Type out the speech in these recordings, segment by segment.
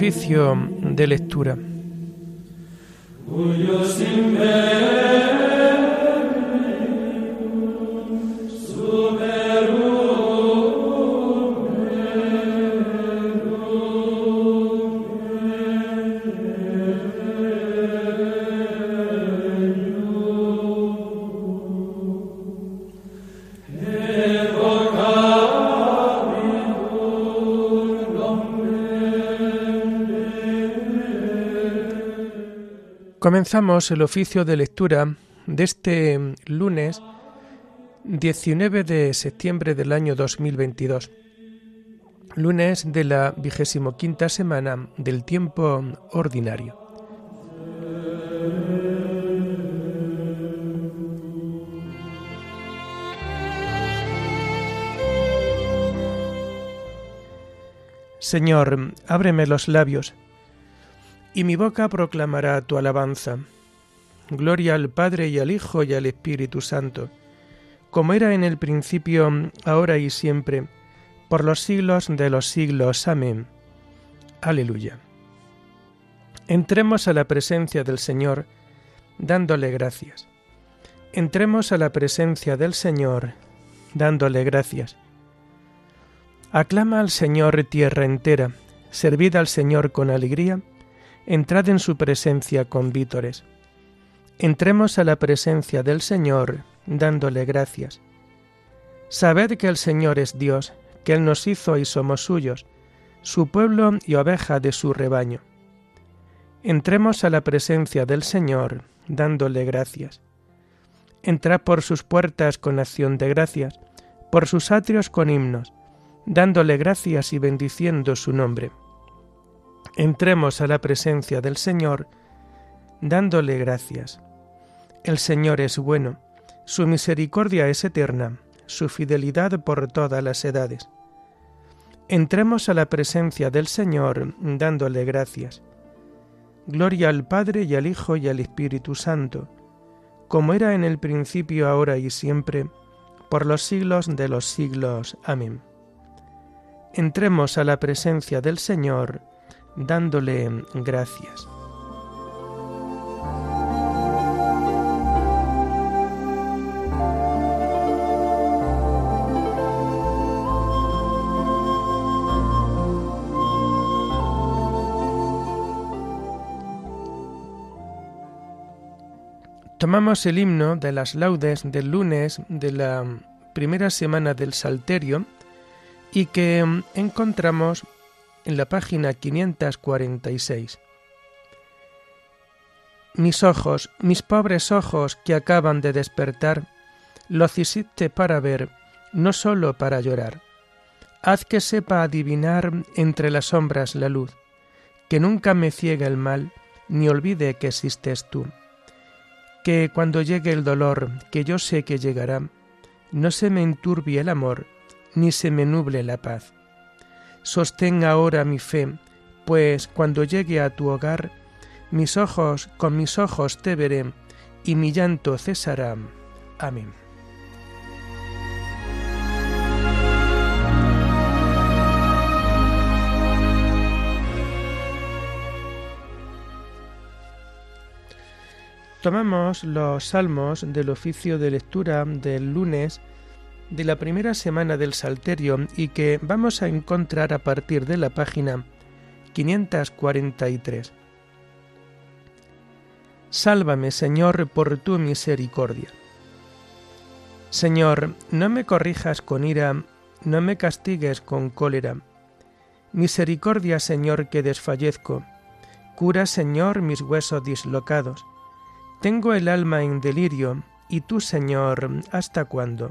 Oficio de lectura. Comenzamos el oficio de lectura de este lunes 19 de septiembre del año 2022, lunes de la vigésimo quinta semana del tiempo ordinario. Señor, ábreme los labios y mi boca proclamará tu alabanza. Gloria al Padre y al Hijo y al Espíritu Santo, como era en el principio, ahora y siempre, por los siglos de los siglos. Amén. Aleluya. Entremos a la presencia del Señor, dándole gracias. Entremos a la presencia del Señor, dándole gracias. Aclama al Señor tierra entera, servid al Señor con alegría, entrad en su presencia con vítores. Entremos a la presencia del Señor dándole gracias. Sabed que el Señor es Dios, que Él nos hizo y somos suyos, su pueblo y oveja de su rebaño. Entremos a la presencia del Señor dándole gracias. Entrad por sus puertas con acción de gracias, por sus atrios con himnos, dándole gracias y bendiciendo su nombre entremos a la presencia del Señor dándole gracias. El Señor es bueno, su misericordia es eterna, su fidelidad por todas las edades. Entremos a la presencia del Señor dándole gracias. Gloria al Padre y al Hijo y al Espíritu Santo, como era en el principio, ahora y siempre, por los siglos de los siglos. Amén. Entremos a la presencia del Señor dándole gracias. Tomamos el himno de las laudes del lunes de la primera semana del Salterio y que encontramos en la página 546. Mis ojos, mis pobres ojos que acaban de despertar, lo hiciste para ver, no sólo para llorar. Haz que sepa adivinar entre las sombras la luz, que nunca me ciegue el mal, ni olvide que existes tú. Que cuando llegue el dolor, que yo sé que llegará, no se me enturbie el amor, ni se me nuble la paz Sostén ahora mi fe, pues cuando llegue a tu hogar, mis ojos, con mis ojos te veré, y mi llanto cesará. Amén. Tomamos los salmos del oficio de lectura del lunes de la primera semana del Salterio y que vamos a encontrar a partir de la página 543. Sálvame, Señor, por tu misericordia. Señor, no me corrijas con ira, no me castigues con cólera. Misericordia, Señor, que desfallezco. Cura, Señor, mis huesos dislocados. Tengo el alma en delirio, y tú, Señor, ¿hasta cuándo?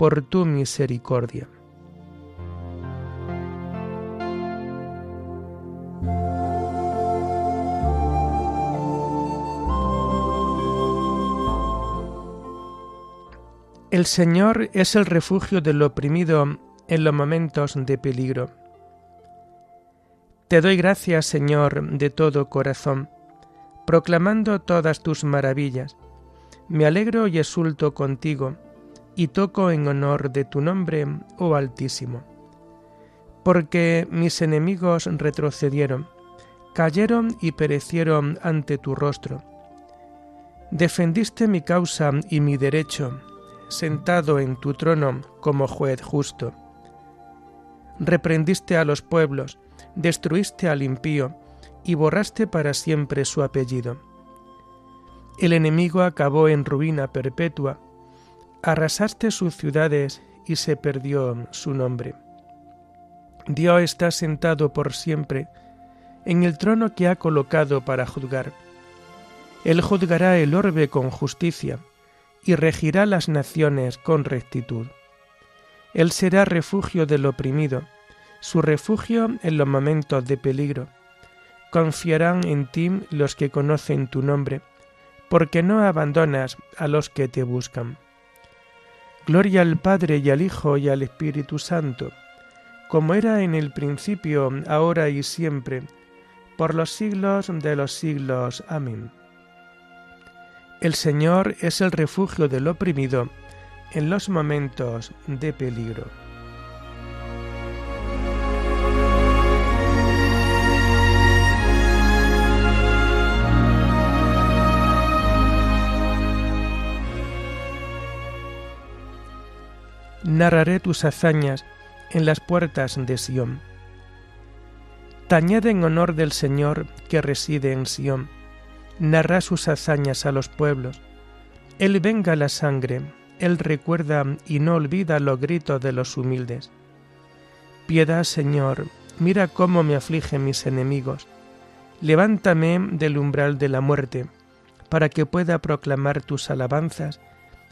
por tu misericordia. El Señor es el refugio del oprimido en los momentos de peligro. Te doy gracias, Señor, de todo corazón, proclamando todas tus maravillas. Me alegro y exulto contigo, y toco en honor de tu nombre, oh Altísimo. Porque mis enemigos retrocedieron, cayeron y perecieron ante tu rostro. Defendiste mi causa y mi derecho, sentado en tu trono como juez justo. Reprendiste a los pueblos, destruiste al impío y borraste para siempre su apellido. El enemigo acabó en ruina perpetua, arrasaste sus ciudades y se perdió su nombre. Dios está sentado por siempre en el trono que ha colocado para juzgar. Él juzgará el orbe con justicia y regirá las naciones con rectitud. Él será refugio del oprimido, su refugio en los momentos de peligro. Confiarán en ti los que conocen tu nombre, porque no abandonas a los que te buscan. Gloria al Padre y al Hijo y al Espíritu Santo, como era en el principio, ahora y siempre, por los siglos de los siglos. Amén. El Señor es el refugio del oprimido en los momentos de peligro. Narraré tus hazañas en las puertas de Sión. Tañed en honor del Señor que reside en Sión narra sus hazañas a los pueblos. Él venga la sangre, Él recuerda y no olvida los gritos de los humildes. Piedad, Señor, mira cómo me afligen mis enemigos. Levántame del umbral de la muerte, para que pueda proclamar tus alabanzas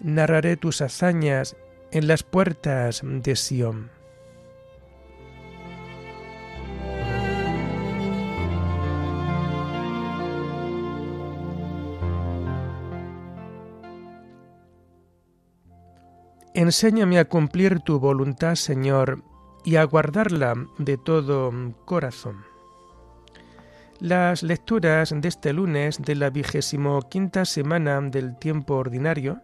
Narraré tus hazañas en las puertas de Sión. Enséñame a cumplir tu voluntad, Señor, y a guardarla de todo corazón. Las lecturas de este lunes de la vigésimo quinta semana del tiempo ordinario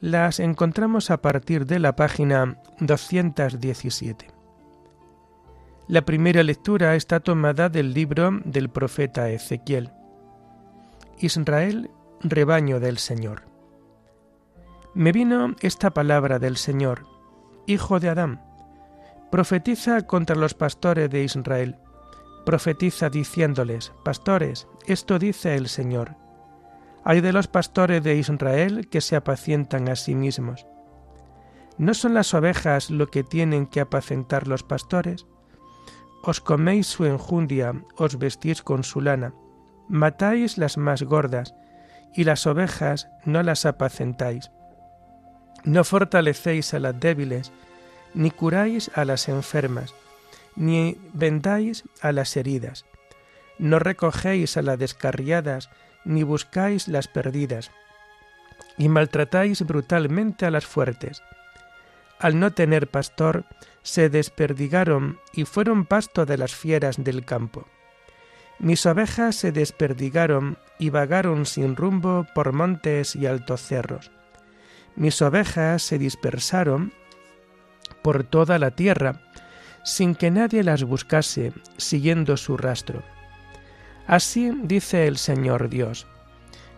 las encontramos a partir de la página 217. La primera lectura está tomada del libro del profeta Ezequiel. Israel, rebaño del Señor. Me vino esta palabra del Señor, Hijo de Adán, profetiza contra los pastores de Israel, profetiza diciéndoles, Pastores, esto dice el Señor. Hay de los pastores de Israel que se apacientan a sí mismos. ¿No son las ovejas lo que tienen que apacentar los pastores? os coméis su enjundia, os vestís con su lana, matáis las más gordas, y las ovejas no las apacentáis. No fortalecéis a las débiles, ni curáis a las enfermas, ni vendáis a las heridas. No recogéis a las descarriadas, ni buscáis las perdidas, y maltratáis brutalmente a las fuertes. Al no tener pastor, se desperdigaron y fueron pasto de las fieras del campo. Mis ovejas se desperdigaron y vagaron sin rumbo por montes y altos cerros. Mis ovejas se dispersaron por toda la tierra, sin que nadie las buscase, siguiendo su rastro. Así dice el Señor Dios.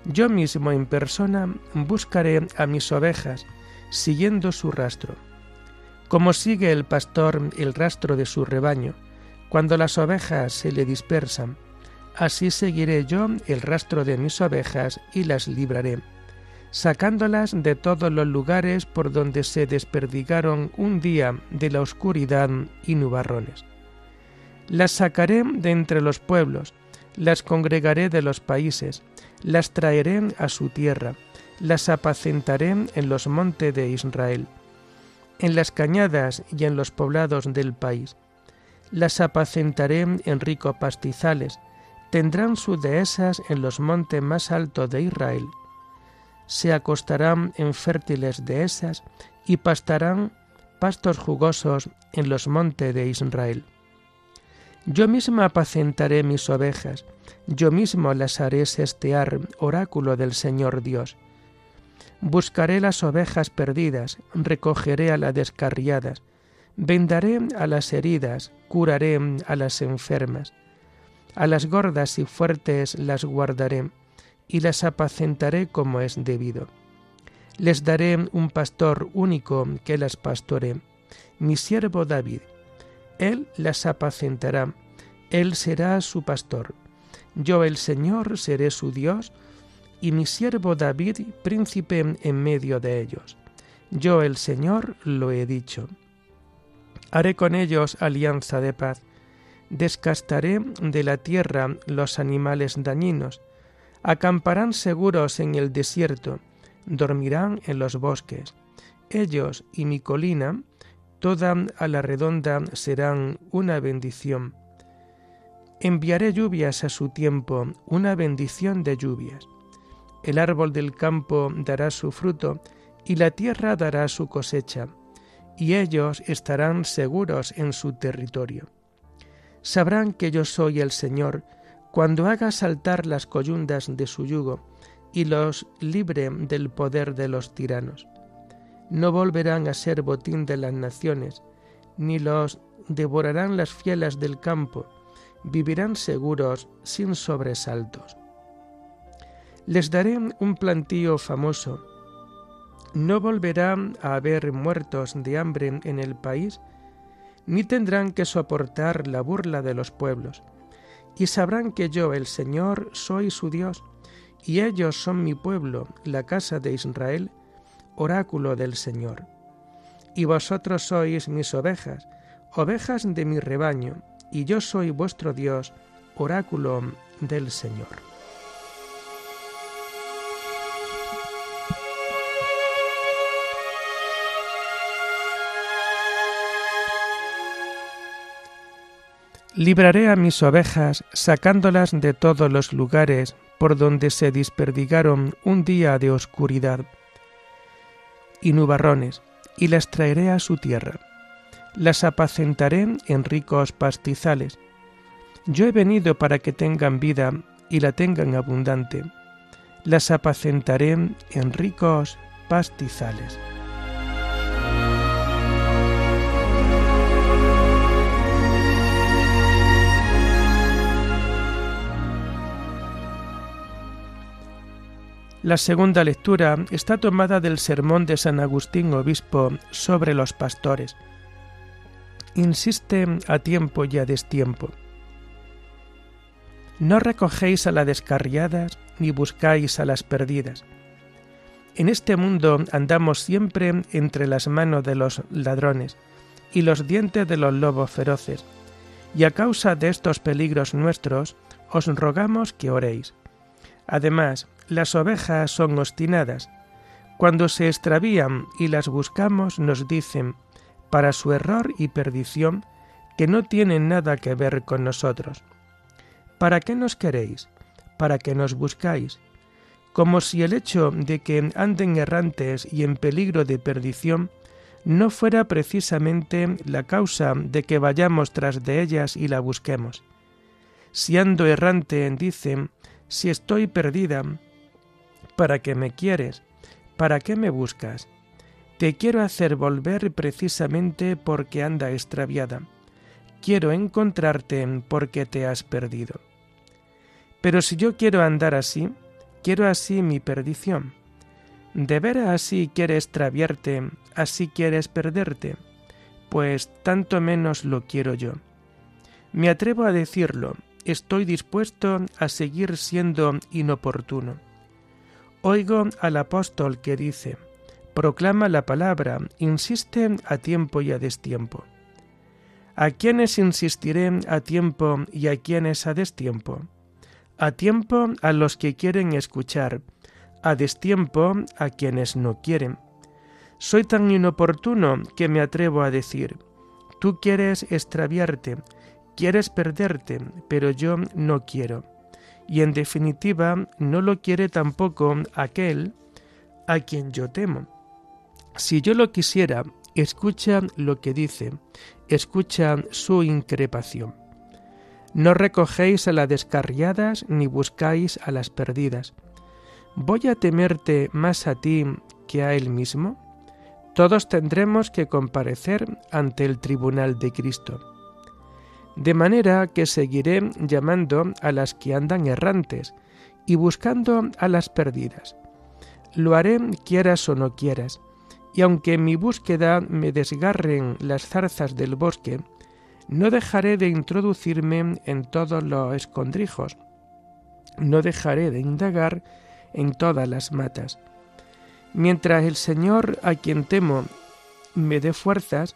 Yo mismo en persona buscaré a mis ovejas, siguiendo su rastro. Como sigue el pastor el rastro de su rebaño, cuando las ovejas se le dispersan, así seguiré yo el rastro de mis ovejas y las libraré, sacándolas de todos los lugares por donde se desperdigaron un día de la oscuridad y nubarrones. Las sacaré de entre los pueblos, las congregaré de los países, las traeré a su tierra, las apacentaré en los montes de Israel, en las cañadas y en los poblados del país. Las apacentaré en ricos pastizales, tendrán sus dehesas en los montes más altos de Israel. Se acostarán en fértiles dehesas y pastarán pastos jugosos en los montes de Israel. Yo misma apacentaré mis ovejas, yo mismo las haré sestear, oráculo del Señor Dios. Buscaré las ovejas perdidas, recogeré a las descarriadas, vendaré a las heridas, curaré a las enfermas a las gordas y fuertes las guardaré, y las apacentaré como es debido. Les daré un pastor único que las pastore, mi siervo David. Él las apacentará, él será su pastor. Yo el Señor seré su Dios, y mi siervo David príncipe en medio de ellos. Yo el Señor lo he dicho. Haré con ellos alianza de paz descastaré de la tierra los animales dañinos, acamparán seguros en el desierto, dormirán en los bosques. Ellos y mi colina, toda a la redonda serán una bendición. Enviaré lluvias a su tiempo, una bendición de lluvias. El árbol del campo dará su fruto, y la tierra dará su cosecha, y ellos estarán seguros en su territorio sabrán que yo soy el Señor cuando haga saltar las coyundas de su yugo y los libre del poder de los tiranos. No volverán a ser botín de las naciones, ni los devorarán las fielas del campo, vivirán seguros sin sobresaltos. Les daré un plantío famoso. No volverá a haber muertos de hambre en el país, ni tendrán que soportar la burla de los pueblos, y sabrán que yo, el Señor, soy su Dios, y ellos son mi pueblo, la casa de Israel, oráculo del Señor. Y vosotros sois mis ovejas, ovejas de mi rebaño, y yo soy vuestro Dios, oráculo del Señor. Libraré a mis ovejas, sacándolas de todos los lugares por donde se desperdigaron un día de oscuridad y nubarrones, y las traeré a su tierra. Las apacentaré en ricos pastizales. Yo he venido para que tengan vida y la tengan abundante. Las apacentaré en ricos pastizales. La segunda lectura está tomada del sermón de San Agustín Obispo sobre los pastores. Insiste a tiempo y a destiempo. No recogéis a las descarriadas ni buscáis a las perdidas. En este mundo andamos siempre entre las manos de los ladrones y los dientes de los lobos feroces, y a causa de estos peligros nuestros, os rogamos que oréis. Además, las ovejas son obstinadas. Cuando se extravían y las buscamos, nos dicen, para su error y perdición, que no tienen nada que ver con nosotros. ¿Para qué nos queréis? ¿Para qué nos buscáis? Como si el hecho de que anden errantes y en peligro de perdición no fuera precisamente la causa de que vayamos tras de ellas y la busquemos. Si ando errante, dicen, si estoy perdida, ¿para qué me quieres? ¿Para qué me buscas? Te quiero hacer volver precisamente porque anda extraviada. Quiero encontrarte porque te has perdido. Pero si yo quiero andar así, quiero así mi perdición. ¿De veras así quieres extraviarte, así quieres perderte? Pues tanto menos lo quiero yo. Me atrevo a decirlo, estoy dispuesto a seguir siendo inoportuno. Oigo al apóstol que dice, proclama la palabra, insiste a tiempo y a destiempo. ¿A quiénes insistiré a tiempo y a quiénes a destiempo? A tiempo a los que quieren escuchar, a destiempo a quienes no quieren. Soy tan inoportuno que me atrevo a decir, tú quieres extraviarte, quieres perderte, pero yo no quiero. Y en definitiva no lo quiere tampoco aquel a quien yo temo. Si yo lo quisiera, escucha lo que dice, escucha su increpación. No recogéis a las descarriadas ni buscáis a las perdidas. ¿Voy a temerte más a ti que a él mismo? Todos tendremos que comparecer ante el tribunal de Cristo. De manera que seguiré llamando a las que andan errantes y buscando a las perdidas. Lo haré quieras o no quieras, y aunque en mi búsqueda me desgarren las zarzas del bosque, no dejaré de introducirme en todos los escondrijos, no dejaré de indagar en todas las matas. Mientras el Señor, a quien temo, me dé fuerzas,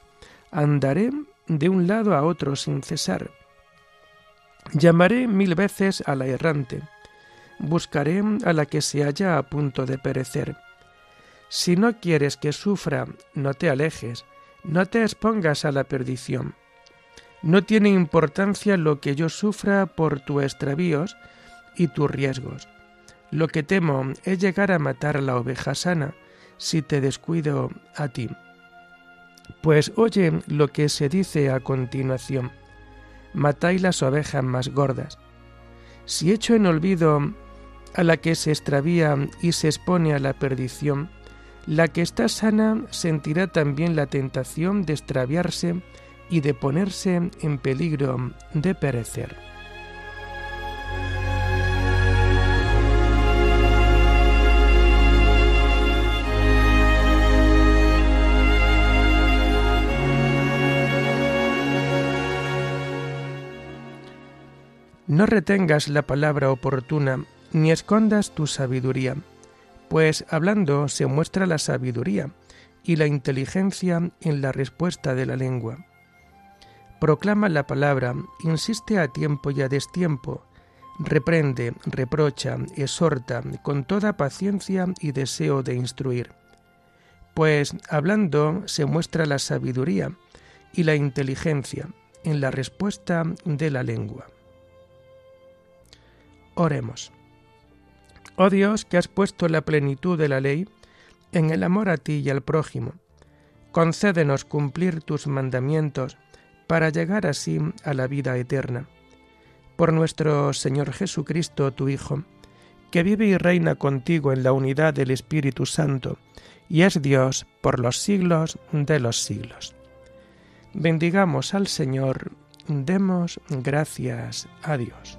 andaré de un lado a otro sin cesar. Llamaré mil veces a la errante, buscaré a la que se halla a punto de perecer. Si no quieres que sufra, no te alejes, no te expongas a la perdición. No tiene importancia lo que yo sufra por tus extravíos y tus riesgos. Lo que temo es llegar a matar a la oveja sana si te descuido a ti. Pues oye lo que se dice a continuación. Matáis las ovejas más gordas. Si echo en olvido a la que se extravía y se expone a la perdición, la que está sana sentirá también la tentación de extraviarse y de ponerse en peligro de perecer. No retengas la palabra oportuna, ni escondas tu sabiduría, pues hablando se muestra la sabiduría y la inteligencia en la respuesta de la lengua. Proclama la palabra, insiste a tiempo y a destiempo, reprende, reprocha, exhorta con toda paciencia y deseo de instruir. Pues hablando se muestra la sabiduría y la inteligencia en la respuesta de la lengua. Oremos. Oh Dios, que has puesto la plenitud de la ley en el amor a ti y al prójimo, concédenos cumplir tus mandamientos para llegar así a la vida eterna. Por nuestro Señor Jesucristo, tu Hijo, que vive y reina contigo en la unidad del Espíritu Santo, y es Dios por los siglos de los siglos. Bendigamos al Señor, demos gracias a Dios.